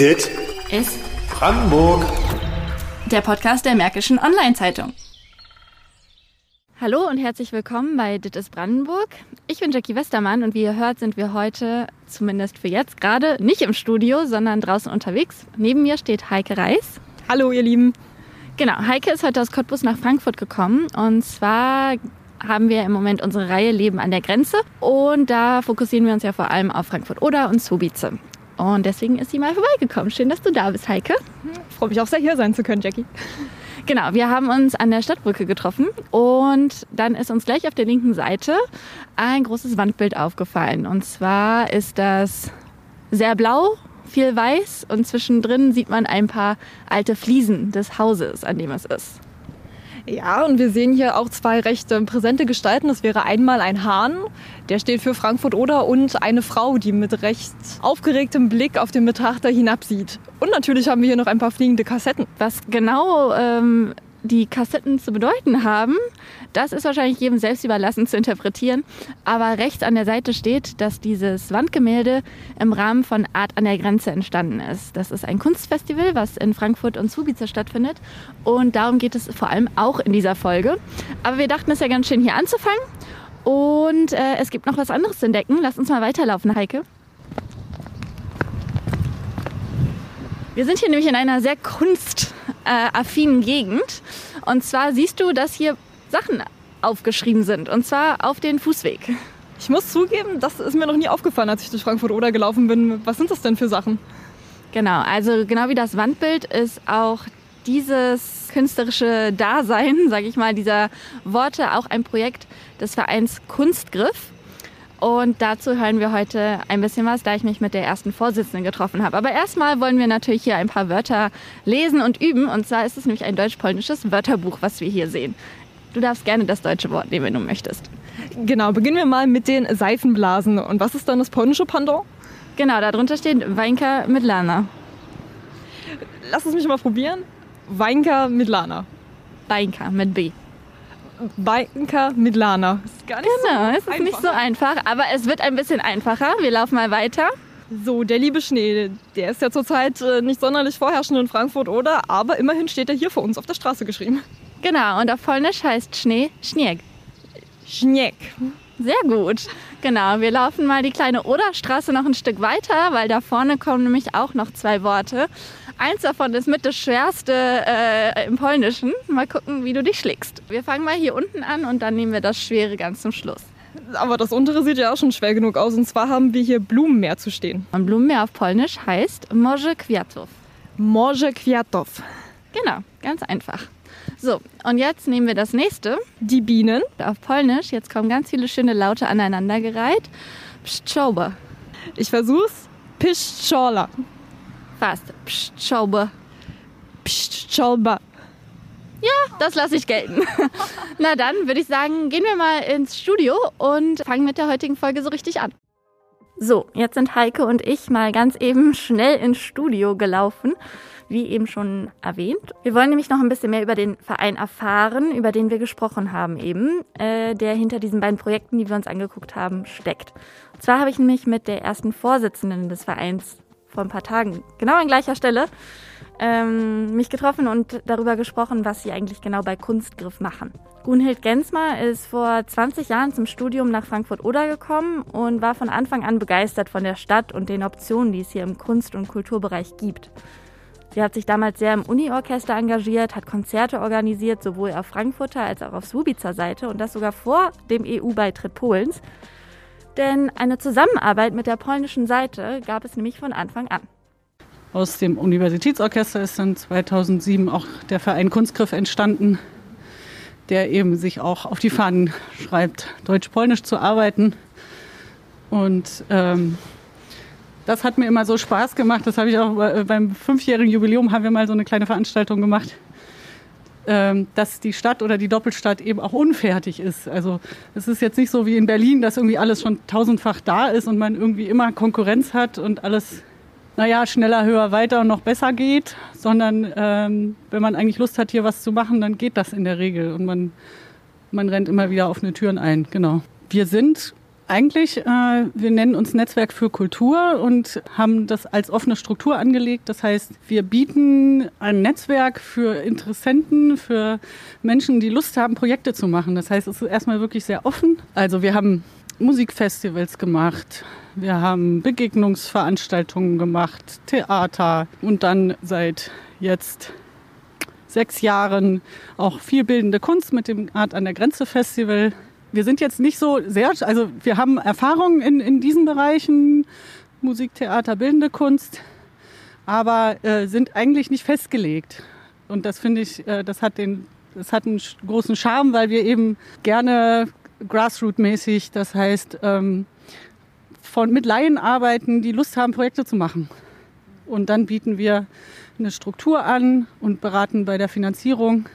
Dit ist Brandenburg. der Podcast der Märkischen Online-Zeitung. Hallo und herzlich willkommen bei Dit ist Brandenburg. Ich bin Jackie Westermann und wie ihr hört, sind wir heute, zumindest für jetzt gerade, nicht im Studio, sondern draußen unterwegs. Neben mir steht Heike Reis. Hallo, ihr Lieben. Genau, Heike ist heute aus Cottbus nach Frankfurt gekommen und zwar haben wir im Moment unsere Reihe Leben an der Grenze und da fokussieren wir uns ja vor allem auf Frankfurt-Oder und Subice. Und deswegen ist sie mal vorbeigekommen. Schön, dass du da bist, Heike. Freue mich auch sehr, hier sein zu können, Jackie. Genau, wir haben uns an der Stadtbrücke getroffen und dann ist uns gleich auf der linken Seite ein großes Wandbild aufgefallen. Und zwar ist das sehr blau, viel weiß und zwischendrin sieht man ein paar alte Fliesen des Hauses, an dem es ist. Ja, und wir sehen hier auch zwei recht präsente Gestalten. Das wäre einmal ein Hahn, der steht für Frankfurt-Oder und eine Frau, die mit recht aufgeregtem Blick auf den Betrachter hinabsieht. Und natürlich haben wir hier noch ein paar fliegende Kassetten. Was genau ähm, die Kassetten zu bedeuten haben, das ist wahrscheinlich jedem selbst überlassen zu interpretieren. Aber rechts an der Seite steht, dass dieses Wandgemälde im Rahmen von Art an der Grenze entstanden ist. Das ist ein Kunstfestival, was in Frankfurt und Subice stattfindet. Und darum geht es vor allem auch in dieser Folge. Aber wir dachten, es ist ja ganz schön hier anzufangen. Und äh, es gibt noch was anderes zu entdecken. Lass uns mal weiterlaufen, Heike. Wir sind hier nämlich in einer sehr kunstaffinen Gegend. Und zwar siehst du, dass hier Sachen aufgeschrieben sind. Und zwar auf den Fußweg. Ich muss zugeben, das ist mir noch nie aufgefallen, als ich durch Frankfurt-Oder gelaufen bin. Was sind das denn für Sachen? Genau, also genau wie das Wandbild ist auch dieses künstlerische Dasein, sage ich mal, dieser Worte auch ein Projekt des Vereins Kunstgriff. Und dazu hören wir heute ein bisschen was, da ich mich mit der ersten Vorsitzenden getroffen habe. Aber erstmal wollen wir natürlich hier ein paar Wörter lesen und üben. Und zwar ist es nämlich ein deutsch-polnisches Wörterbuch, was wir hier sehen. Du darfst gerne das deutsche Wort nehmen, wenn du möchtest. Genau, beginnen wir mal mit den Seifenblasen. Und was ist dann das polnische Pendant? Genau, darunter steht Weinka mit Lana. Lass es mich mal probieren. Weinka mit Lana. Weinka mit B. Weinka mit Lana. Ist gar nicht Genau, es so ist nicht so einfach, aber es wird ein bisschen einfacher. Wir laufen mal weiter. So, der liebe Schnee, der ist ja zurzeit äh, nicht sonderlich vorherrschend in Frankfurt, oder? Aber immerhin steht er hier vor uns auf der Straße geschrieben. Genau, und auf Polnisch heißt Schnee Schnieg. Schneck. Sehr gut. Genau, wir laufen mal die kleine Oderstraße noch ein Stück weiter, weil da vorne kommen nämlich auch noch zwei Worte. Eins davon ist mit das schwerste äh, im Polnischen. Mal gucken, wie du dich schlägst. Wir fangen mal hier unten an und dann nehmen wir das Schwere ganz zum Schluss. Aber das untere sieht ja auch schon schwer genug aus. Und zwar haben wir hier Blumenmeer zu stehen. Und Blumenmeer auf Polnisch heißt Morze Kwiatów. Morze Kwiatow. Genau, ganz einfach. So, und jetzt nehmen wir das nächste. Die Bienen. Auf Polnisch, jetzt kommen ganz viele schöne Laute aneinandergereiht. Pszczołba. Ich versuch's. Piszczola. Fast. Pszczołba. Piszczolba. Das lasse ich gelten. Na dann würde ich sagen, gehen wir mal ins Studio und fangen mit der heutigen Folge so richtig an. So, jetzt sind Heike und ich mal ganz eben schnell ins Studio gelaufen, wie eben schon erwähnt. Wir wollen nämlich noch ein bisschen mehr über den Verein erfahren, über den wir gesprochen haben eben, äh, der hinter diesen beiden Projekten, die wir uns angeguckt haben, steckt. Und zwar habe ich nämlich mit der ersten Vorsitzenden des Vereins vor ein paar Tagen, genau an gleicher Stelle, ähm, mich getroffen und darüber gesprochen, was sie eigentlich genau bei Kunstgriff machen. Gunhild Gensmer ist vor 20 Jahren zum Studium nach Frankfurt-Oder gekommen und war von Anfang an begeistert von der Stadt und den Optionen, die es hier im Kunst- und Kulturbereich gibt. Sie hat sich damals sehr im Uni-Orchester engagiert, hat Konzerte organisiert, sowohl auf Frankfurter als auch auf Subizer Seite und das sogar vor dem EU-Beitritt Polens. Denn eine Zusammenarbeit mit der polnischen Seite gab es nämlich von Anfang an. Aus dem Universitätsorchester ist dann 2007 auch der Verein Kunstgriff entstanden, der eben sich auch auf die Fahnen schreibt, deutsch-polnisch zu arbeiten. Und ähm, das hat mir immer so Spaß gemacht. Das habe ich auch bei- beim fünfjährigen Jubiläum haben wir mal so eine kleine Veranstaltung gemacht, dass die Stadt oder die Doppelstadt eben auch unfertig ist. Also es ist jetzt nicht so wie in Berlin, dass irgendwie alles schon tausendfach da ist und man irgendwie immer Konkurrenz hat und alles naja, schneller, höher, weiter und noch besser geht, sondern ähm, wenn man eigentlich Lust hat, hier was zu machen, dann geht das in der Regel und man, man rennt immer wieder offene Türen ein. Genau. Wir sind eigentlich, äh, wir nennen uns Netzwerk für Kultur und haben das als offene Struktur angelegt. Das heißt, wir bieten ein Netzwerk für Interessenten, für Menschen, die Lust haben, Projekte zu machen. Das heißt, es ist erstmal wirklich sehr offen. Also wir haben Musikfestivals gemacht, wir haben Begegnungsveranstaltungen gemacht, Theater und dann seit jetzt sechs Jahren auch viel bildende Kunst mit dem Art an der Grenze Festival. Wir sind jetzt nicht so sehr, also wir haben Erfahrungen in, in diesen Bereichen, Musik, Theater, bildende Kunst, aber äh, sind eigentlich nicht festgelegt. Und das finde ich, äh, das hat den, das hat einen großen Charme, weil wir eben gerne Grassroot-mäßig, das heißt ähm, von, mit Laien arbeiten, die Lust haben, Projekte zu machen. Und dann bieten wir eine Struktur an und beraten bei der Finanzierung.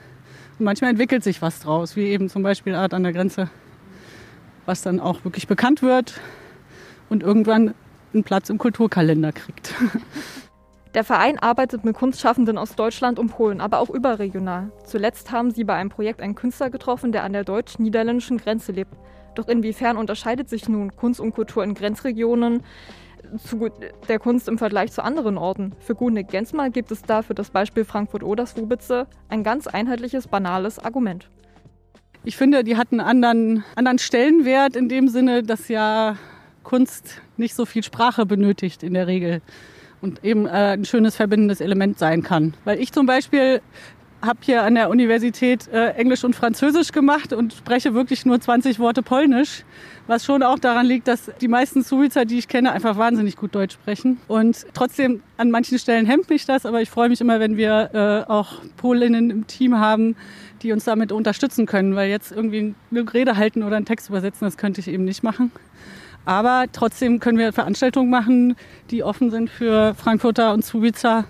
Und manchmal entwickelt sich was draus, wie eben zum Beispiel Art an der Grenze, was dann auch wirklich bekannt wird und irgendwann einen Platz im Kulturkalender kriegt. Der Verein arbeitet mit Kunstschaffenden aus Deutschland und Polen, aber auch überregional. Zuletzt haben sie bei einem Projekt einen Künstler getroffen, der an der deutsch-niederländischen Grenze lebt. Doch inwiefern unterscheidet sich nun Kunst und Kultur in Grenzregionen zu der Kunst im Vergleich zu anderen Orten? Für Gune Gensmal gibt es da für das Beispiel Frankfurt-Oder-Swubitze ein ganz einheitliches, banales Argument. Ich finde, die hatten einen anderen, anderen Stellenwert in dem Sinne, dass ja Kunst nicht so viel Sprache benötigt in der Regel und eben äh, ein schönes verbindendes Element sein kann. Weil ich zum Beispiel habe hier an der Universität äh, Englisch und Französisch gemacht und spreche wirklich nur 20 Worte Polnisch, was schon auch daran liegt, dass die meisten Suizer, die ich kenne, einfach wahnsinnig gut Deutsch sprechen. Und trotzdem an manchen Stellen hemmt mich das, aber ich freue mich immer, wenn wir äh, auch Polinnen im Team haben, die uns damit unterstützen können, weil jetzt irgendwie eine Rede halten oder einen Text übersetzen, das könnte ich eben nicht machen. Aber trotzdem können wir Veranstaltungen machen, die offen sind für Frankfurter und Suizer,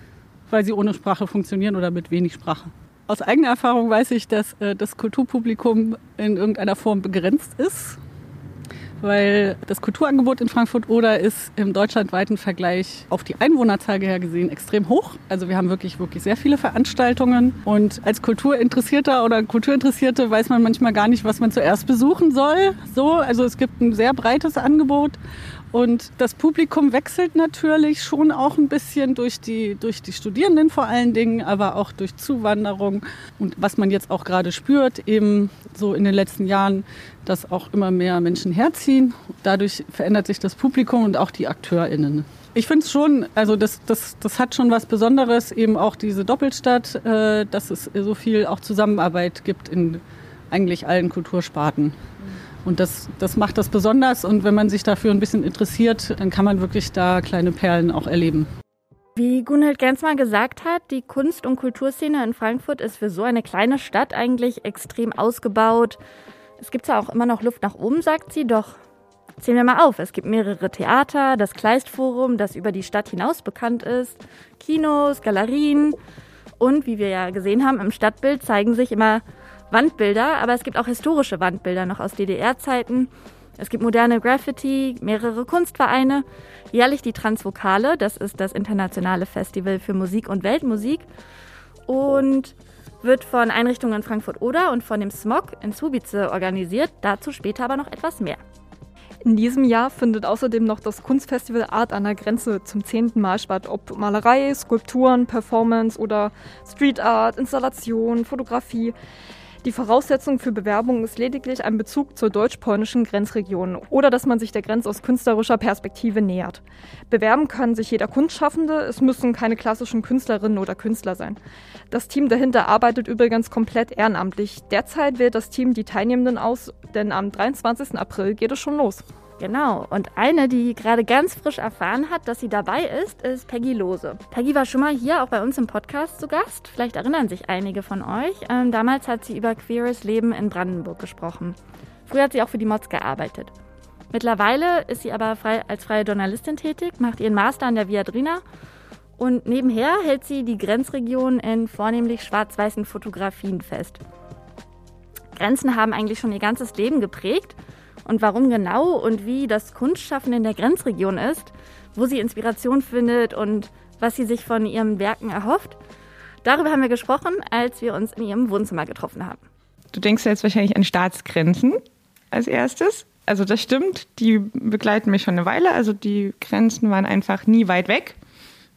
weil sie ohne Sprache funktionieren oder mit wenig Sprache. Aus eigener Erfahrung weiß ich, dass äh, das Kulturpublikum in irgendeiner Form begrenzt ist weil das Kulturangebot in Frankfurt oder ist im deutschlandweiten Vergleich auf die Einwohnerzahl her gesehen extrem hoch. Also wir haben wirklich, wirklich sehr viele Veranstaltungen und als Kulturinteressierter oder Kulturinteressierte weiß man manchmal gar nicht, was man zuerst besuchen soll. So, also es gibt ein sehr breites Angebot und das Publikum wechselt natürlich schon auch ein bisschen durch die, durch die Studierenden vor allen Dingen, aber auch durch Zuwanderung. Und was man jetzt auch gerade spürt, eben so in den letzten Jahren, dass auch immer mehr Menschen herziehen. Dadurch verändert sich das Publikum und auch die AkteurInnen. Ich finde es schon, also das, das, das hat schon was Besonderes, eben auch diese Doppelstadt, äh, dass es so viel auch Zusammenarbeit gibt in eigentlich allen Kultursparten. Und das, das macht das besonders. Und wenn man sich dafür ein bisschen interessiert, dann kann man wirklich da kleine Perlen auch erleben. Wie Gunhild Gensmer gesagt hat, die Kunst- und Kulturszene in Frankfurt ist für so eine kleine Stadt eigentlich extrem ausgebaut. Es gibt zwar auch immer noch Luft nach oben, sagt sie, doch zählen wir mal auf. Es gibt mehrere Theater, das Kleistforum, das über die Stadt hinaus bekannt ist, Kinos, Galerien und wie wir ja gesehen haben, im Stadtbild zeigen sich immer Wandbilder, aber es gibt auch historische Wandbilder noch aus DDR-Zeiten. Es gibt moderne Graffiti, mehrere Kunstvereine, jährlich die Transvokale, das ist das internationale Festival für Musik und Weltmusik und wird von Einrichtungen in Frankfurt-Oder und von dem Smog in Subice organisiert, dazu später aber noch etwas mehr. In diesem Jahr findet außerdem noch das Kunstfestival Art an der Grenze zum zehnten Mal statt. Ob Malerei, Skulpturen, Performance oder Street Art, Installation, Fotografie. Die Voraussetzung für Bewerbung ist lediglich ein Bezug zur deutsch-polnischen Grenzregion oder dass man sich der Grenze aus künstlerischer Perspektive nähert. Bewerben kann sich jeder Kunstschaffende, es müssen keine klassischen Künstlerinnen oder Künstler sein. Das Team dahinter arbeitet übrigens komplett ehrenamtlich. Derzeit wählt das Team die Teilnehmenden aus, denn am 23. April geht es schon los. Genau. Und eine, die gerade ganz frisch erfahren hat, dass sie dabei ist, ist Peggy Lose. Peggy war schon mal hier auch bei uns im Podcast zu Gast. Vielleicht erinnern sich einige von euch. Ähm, damals hat sie über queeres Leben in Brandenburg gesprochen. Früher hat sie auch für die Mods gearbeitet. Mittlerweile ist sie aber frei, als freie Journalistin tätig, macht ihren Master an der Viadrina und nebenher hält sie die Grenzregion in vornehmlich schwarz-weißen Fotografien fest. Grenzen haben eigentlich schon ihr ganzes Leben geprägt und warum genau und wie das Kunstschaffen in der Grenzregion ist, wo sie Inspiration findet und was sie sich von ihren Werken erhofft. Darüber haben wir gesprochen, als wir uns in ihrem Wohnzimmer getroffen haben. Du denkst jetzt wahrscheinlich an Staatsgrenzen als erstes. Also das stimmt, die begleiten mich schon eine Weile. Also die Grenzen waren einfach nie weit weg.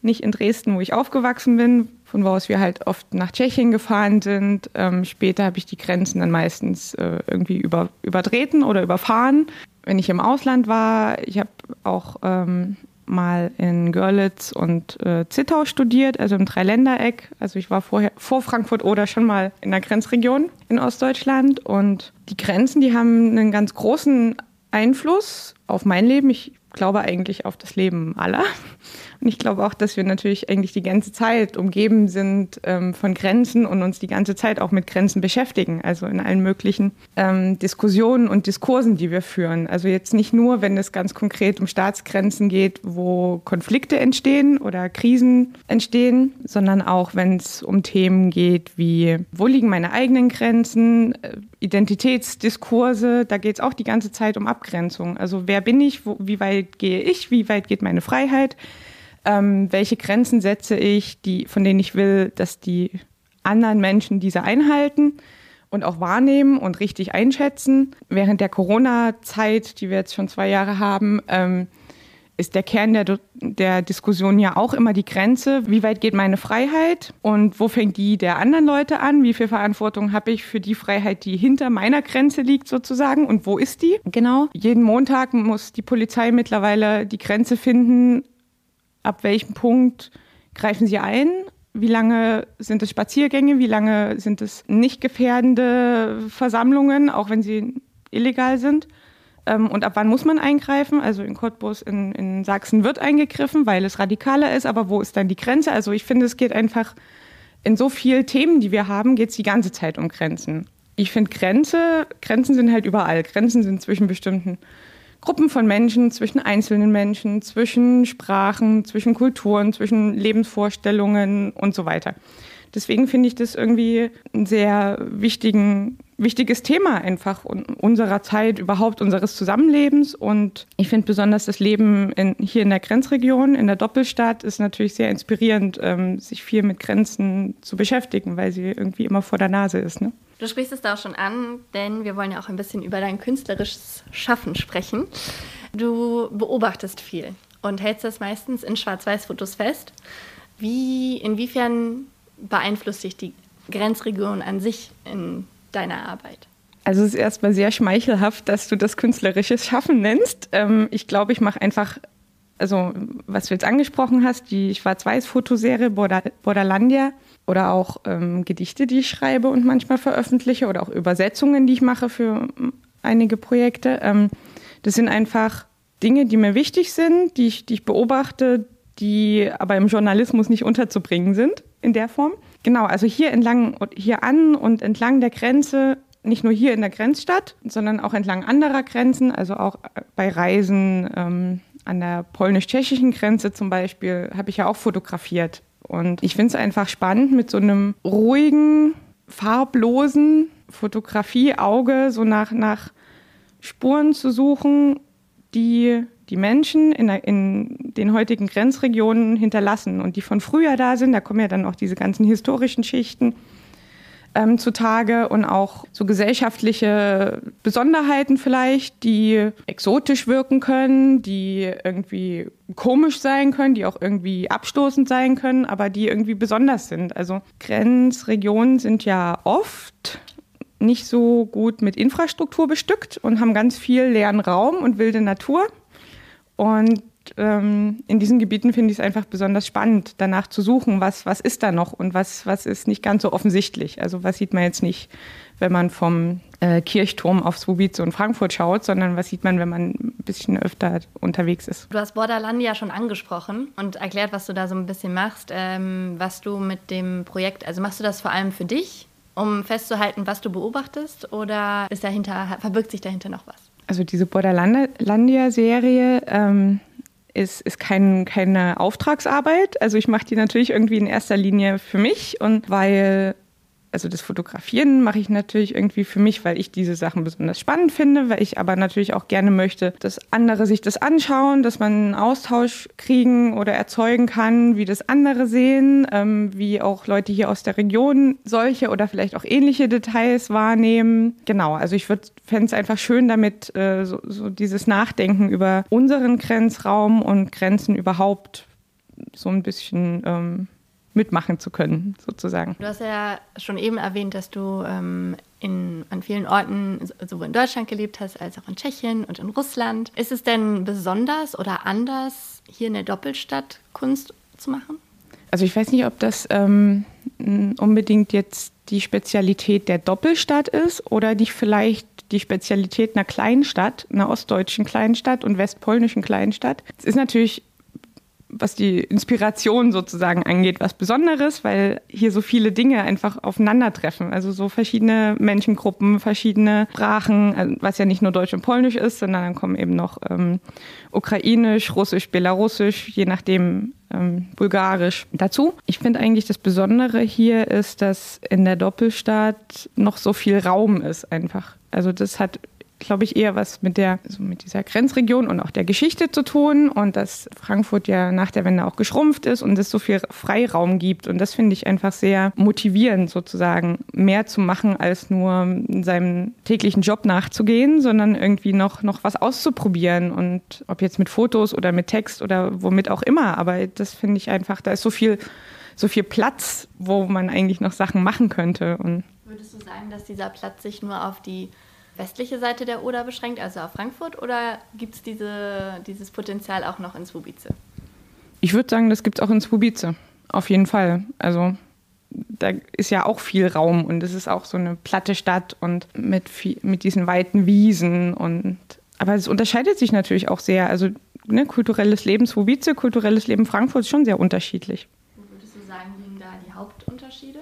Nicht in Dresden, wo ich aufgewachsen bin, von wo aus wir halt oft nach Tschechien gefahren sind. Ähm, später habe ich die Grenzen dann meistens äh, irgendwie über, übertreten oder überfahren. Wenn ich im Ausland war, ich habe auch ähm, mal in Görlitz und äh, Zittau studiert, also im Dreiländereck. Also ich war vorher vor Frankfurt oder schon mal in der Grenzregion in Ostdeutschland. Und die Grenzen, die haben einen ganz großen Einfluss auf mein Leben. Ich glaube eigentlich auf das Leben aller. Und ich glaube auch, dass wir natürlich eigentlich die ganze Zeit umgeben sind ähm, von Grenzen und uns die ganze Zeit auch mit Grenzen beschäftigen. Also in allen möglichen ähm, Diskussionen und Diskursen, die wir führen. Also jetzt nicht nur, wenn es ganz konkret um Staatsgrenzen geht, wo Konflikte entstehen oder Krisen entstehen, sondern auch, wenn es um Themen geht wie, wo liegen meine eigenen Grenzen, äh, Identitätsdiskurse, da geht es auch die ganze Zeit um Abgrenzung. Also wer bin ich, wo, wie weit gehe ich, wie weit geht meine Freiheit? Ähm, welche Grenzen setze ich, die, von denen ich will, dass die anderen Menschen diese einhalten und auch wahrnehmen und richtig einschätzen. Während der Corona-Zeit, die wir jetzt schon zwei Jahre haben, ähm, ist der Kern der, der Diskussion ja auch immer die Grenze. Wie weit geht meine Freiheit und wo fängt die der anderen Leute an? Wie viel Verantwortung habe ich für die Freiheit, die hinter meiner Grenze liegt sozusagen und wo ist die? Genau. Jeden Montag muss die Polizei mittlerweile die Grenze finden, ab welchem Punkt greifen Sie ein? Wie lange sind es Spaziergänge? Wie lange sind es nicht gefährdende Versammlungen, auch wenn sie illegal sind? Ähm, und ab wann muss man eingreifen? Also in Cottbus, in, in Sachsen wird eingegriffen, weil es radikaler ist. Aber wo ist dann die Grenze? Also ich finde, es geht einfach in so vielen Themen, die wir haben, geht es die ganze Zeit um Grenzen. Ich finde Grenze, Grenzen sind halt überall. Grenzen sind zwischen bestimmten Gruppen von Menschen, zwischen einzelnen Menschen, zwischen Sprachen, zwischen Kulturen, zwischen Lebensvorstellungen und so weiter. Deswegen finde ich das irgendwie ein sehr wichtigen, wichtiges Thema einfach unserer Zeit, überhaupt unseres Zusammenlebens. Und ich finde besonders das Leben in, hier in der Grenzregion, in der Doppelstadt, ist natürlich sehr inspirierend, ähm, sich viel mit Grenzen zu beschäftigen, weil sie irgendwie immer vor der Nase ist. Ne? Du sprichst es da auch schon an, denn wir wollen ja auch ein bisschen über dein künstlerisches Schaffen sprechen. Du beobachtest viel und hältst das meistens in Schwarz-Weiß-Fotos fest. Wie, inwiefern beeinflusst dich die Grenzregion an sich in deiner Arbeit? Also es ist erstmal sehr schmeichelhaft, dass du das künstlerisches Schaffen nennst. Ähm, ich glaube, ich mache einfach, also was du jetzt angesprochen hast, die Schwarz-Weiß-Fotoserie Borderlandia oder auch ähm, Gedichte, die ich schreibe und manchmal veröffentliche oder auch Übersetzungen, die ich mache für ähm, einige Projekte. Ähm, das sind einfach Dinge, die mir wichtig sind, die ich, die ich beobachte, die aber im Journalismus nicht unterzubringen sind in der Form. Genau, also hier entlang, hier an und entlang der Grenze, nicht nur hier in der Grenzstadt, sondern auch entlang anderer Grenzen, also auch bei Reisen ähm, an der polnisch-tschechischen Grenze zum Beispiel, habe ich ja auch fotografiert. Und ich finde es einfach spannend, mit so einem ruhigen, farblosen Fotografieauge so nach, nach Spuren zu suchen, die die Menschen in, in, den heutigen Grenzregionen hinterlassen und die von früher da sind. Da kommen ja dann auch diese ganzen historischen Schichten ähm, zutage und auch so gesellschaftliche Besonderheiten vielleicht, die exotisch wirken können, die irgendwie komisch sein können, die auch irgendwie abstoßend sein können, aber die irgendwie besonders sind. Also Grenzregionen sind ja oft nicht so gut mit Infrastruktur bestückt und haben ganz viel leeren Raum und wilde Natur. Und ähm, in diesen Gebieten finde ich es einfach besonders spannend, danach zu suchen, was, was ist da noch und was, was ist nicht ganz so offensichtlich. Also was sieht man jetzt nicht, wenn man vom äh, Kirchturm auf Swobice und Frankfurt schaut, sondern was sieht man, wenn man ein bisschen öfter unterwegs ist. Du hast Borderland ja schon angesprochen und erklärt, was du da so ein bisschen machst, ähm, was du mit dem Projekt, also machst du das vor allem für dich, um festzuhalten, was du beobachtest oder ist dahinter, verbirgt sich dahinter noch was? Also diese Borderlandia-Serie ähm, ist, ist kein, keine Auftragsarbeit. Also ich mache die natürlich irgendwie in erster Linie für mich und weil also das Fotografieren mache ich natürlich irgendwie für mich, weil ich diese Sachen besonders spannend finde, weil ich aber natürlich auch gerne möchte, dass andere sich das anschauen, dass man einen Austausch kriegen oder erzeugen kann, wie das andere sehen, ähm, wie auch Leute hier aus der Region solche oder vielleicht auch ähnliche Details wahrnehmen. Genau, also ich fände es einfach schön, damit äh, so, so dieses Nachdenken über unseren Grenzraum und Grenzen überhaupt so ein bisschen ähm, mitmachen zu können, sozusagen. Du hast ja schon eben erwähnt, dass du ähm, in, an vielen Orten sowohl in Deutschland gelebt hast als auch in Tschechien und in Russland. Ist es denn besonders oder anders, hier in der Doppelstadt Kunst zu machen? Also ich weiß nicht, ob das ähm, unbedingt jetzt die Spezialität der Doppelstadt ist oder die vielleicht die Spezialität einer Kleinstadt, einer ostdeutschen Kleinstadt und westpolnischen Kleinstadt. Es ist natürlich was die Inspiration sozusagen angeht, was Besonderes, weil hier so viele Dinge einfach aufeinandertreffen. Also so verschiedene Menschengruppen, verschiedene Sprachen, also was ja nicht nur Deutsch und Polnisch ist, sondern dann kommen eben noch ähm, Ukrainisch, Russisch, Belarusisch, je nachdem ähm, Bulgarisch dazu. Ich finde eigentlich das Besondere hier ist, dass in der Doppelstadt noch so viel Raum ist einfach. Also das hat glaube ich, eher was mit der, also mit dieser Grenzregion und auch der Geschichte zu tun und dass Frankfurt ja nach der Wende auch geschrumpft ist und es so viel Freiraum gibt. Und das finde ich einfach sehr motivierend, sozusagen mehr zu machen, als nur seinem täglichen Job nachzugehen, sondern irgendwie noch, noch was auszuprobieren. Und ob jetzt mit Fotos oder mit Text oder womit auch immer. Aber das finde ich einfach, da ist so viel, so viel Platz, wo man eigentlich noch Sachen machen könnte. Und Würdest du sagen, dass dieser Platz sich nur auf die westliche Seite der Oder beschränkt, also auf Frankfurt, oder gibt es diese, dieses Potenzial auch noch in Swubice? Ich würde sagen, das gibt es auch in Swubice, auf jeden Fall. Also da ist ja auch viel Raum und es ist auch so eine platte Stadt und mit, viel, mit diesen weiten Wiesen und aber es unterscheidet sich natürlich auch sehr. Also ne, kulturelles Leben Swubice, kulturelles Leben Frankfurt ist schon sehr unterschiedlich. Wo würdest du sagen, liegen da die Hauptunterschiede?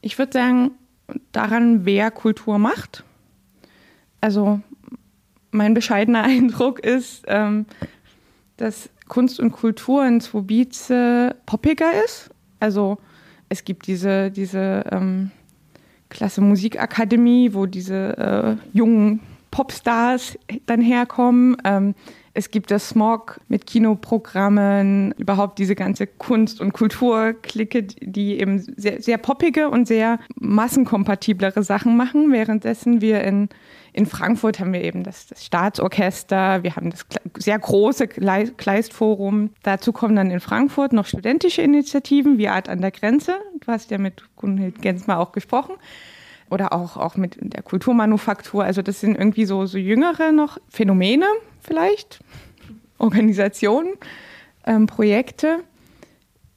Ich würde sagen, daran, wer Kultur macht. Also mein bescheidener Eindruck ist, ähm, dass Kunst und Kultur in Zwobice poppiger ist. Also es gibt diese, diese ähm, Klasse Musikakademie, wo diese äh, jungen Popstars dann herkommen. Ähm, es gibt das Smog mit Kinoprogrammen, überhaupt diese ganze Kunst- und Kulturklicke, die eben sehr, sehr poppige und sehr massenkompatiblere Sachen machen, währenddessen wir in in Frankfurt haben wir eben das, das, Staatsorchester, wir haben das sehr große Kleistforum. Dazu kommen dann in Frankfurt noch studentische Initiativen wie Art an der Grenze. Du hast ja mit Gunhild Gensmer auch gesprochen. Oder auch, auch mit der Kulturmanufaktur. Also das sind irgendwie so, so jüngere noch Phänomene, vielleicht, Organisationen, ähm, Projekte,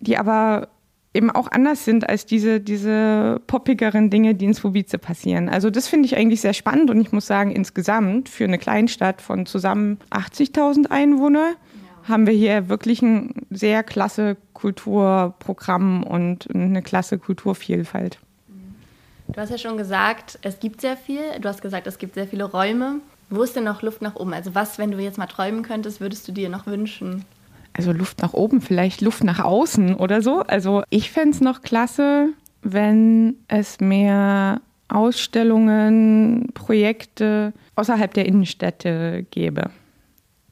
die aber eben auch anders sind als diese, diese poppigeren Dinge, die in Swobice passieren. Also das finde ich eigentlich sehr spannend und ich muss sagen, insgesamt für eine Kleinstadt von zusammen 80.000 Einwohnern ja. haben wir hier wirklich ein sehr klasse Kulturprogramm und eine klasse Kulturvielfalt. Du hast ja schon gesagt, es gibt sehr viel. Du hast gesagt, es gibt sehr viele Räume. Wo ist denn noch Luft nach oben? Also was, wenn du jetzt mal träumen könntest, würdest du dir noch wünschen? Also Luft nach oben, vielleicht Luft nach außen oder so. Also ich fände es noch klasse, wenn es mehr Ausstellungen, Projekte außerhalb der Innenstädte gäbe.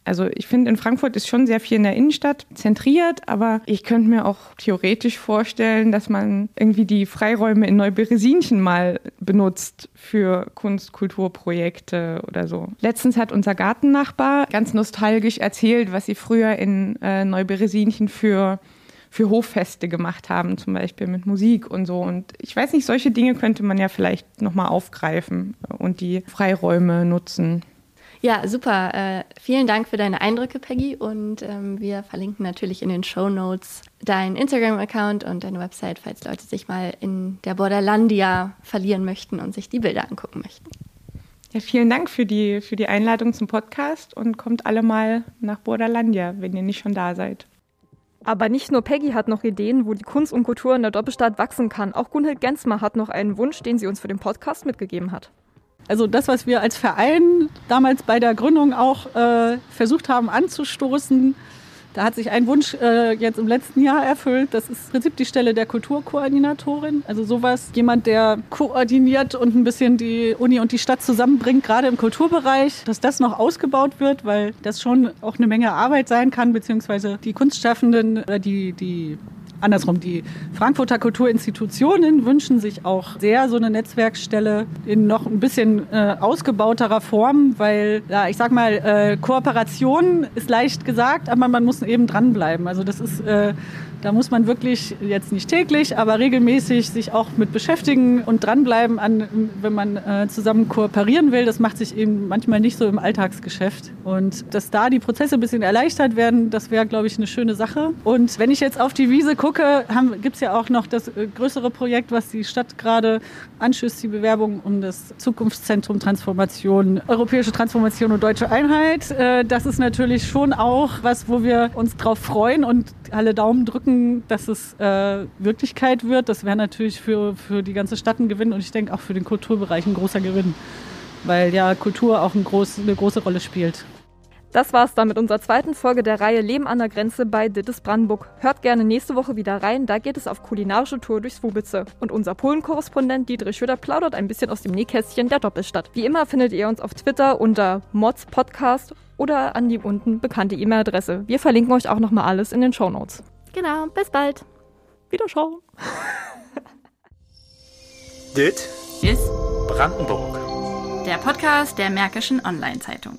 Also ich finde, in Frankfurt ist schon sehr viel in der Innenstadt zentriert, aber ich könnte mir auch theoretisch vorstellen, dass man irgendwie die Freiräume in Neuberesinchen mal benutzt für Kunst-, Kulturprojekte oder so. Letztens hat unser Gartennachbar ganz nostalgisch erzählt, was sie früher in äh, Neuberesinchen für für Hoffeste gemacht haben, zum Beispiel mit Musik und so. Und ich weiß nicht, solche Dinge könnte man ja vielleicht nochmal aufgreifen und die Freiräume nutzen. Ja, super. Äh, vielen Dank für deine Eindrücke, Peggy. Und ähm, wir verlinken natürlich in den Show Notes deinen Instagram-Account und deine Website, falls Leute sich mal in der Borderlandia verlieren möchten und sich die Bilder angucken möchten. Ja, vielen Dank für die, für die Einladung zum Podcast und kommt alle mal nach Borderlandia, wenn ihr nicht schon da seid. Aber nicht nur Peggy hat noch Ideen, wo die Kunst und Kultur in der Doppelstadt wachsen kann. Auch Gunhild Gensmer hat noch einen Wunsch, den sie uns für den Podcast mitgegeben hat. Also das, was wir als Verein damals bei der Gründung auch äh, versucht haben anzustoßen, Da hat sich ein Wunsch äh, jetzt im letzten Jahr erfüllt. Das ist im Prinzip die Stelle der Kulturkoordinatorin. Also sowas, jemand, der koordiniert und ein bisschen die Uni und die Stadt zusammenbringt, gerade im Kulturbereich, dass das noch ausgebaut wird, weil das schon auch eine Menge Arbeit sein kann, beziehungsweise die Kunstschaffenden oder die, die andersrum, die Frankfurter Kulturinstitutionen wünschen sich auch sehr so eine Netzwerkstelle in noch ein bisschen äh, ausgebauterer Form, weil, ja, ich sag mal, äh, Kooperation ist leicht gesagt, aber man muss eben dranbleiben. Also das ist äh, da muss man wirklich jetzt nicht täglich, aber regelmäßig sich auch mit beschäftigen und dranbleiben, an, wenn man äh, zusammen kooperieren will. Das macht sich eben manchmal nicht so im Alltagsgeschäft. Und dass da die Prozesse ein bisschen erleichtert werden, das wäre, glaube ich, eine schöne Sache. Und wenn ich jetzt auf die Wiese gucke, gibt es ja auch noch das äh, größere Projekt, was die Stadt gerade anschüsst, die Bewerbung um das Zukunftszentrum Transformation, europäische Transformation und deutsche Einheit. Äh, das ist natürlich schon auch was, wo wir uns drauf freuen und alle Daumen drücken, dass es äh, Wirklichkeit wird. Das wäre natürlich für, für die ganze Stadt ein Gewinn und ich denke auch für den Kulturbereich ein großer Gewinn, weil ja Kultur auch ein groß, eine große Rolle spielt. Das war's dann mit unserer zweiten Folge der Reihe Leben an der Grenze bei Dittes Brandenburg. Hört gerne nächste Woche wieder rein, da geht es auf kulinarische Tour durchs Wubice. Und unser Polen-Korrespondent Dietrich Schütter plaudert ein bisschen aus dem Nähkästchen der Doppelstadt. Wie immer findet ihr uns auf Twitter unter Mods Podcast oder an die unten bekannte E-Mail-Adresse. Wir verlinken euch auch nochmal alles in den Show Notes. Genau, bis bald. Wiederschauen. Dit ist Brandenburg. Der Podcast der Märkischen Online-Zeitung.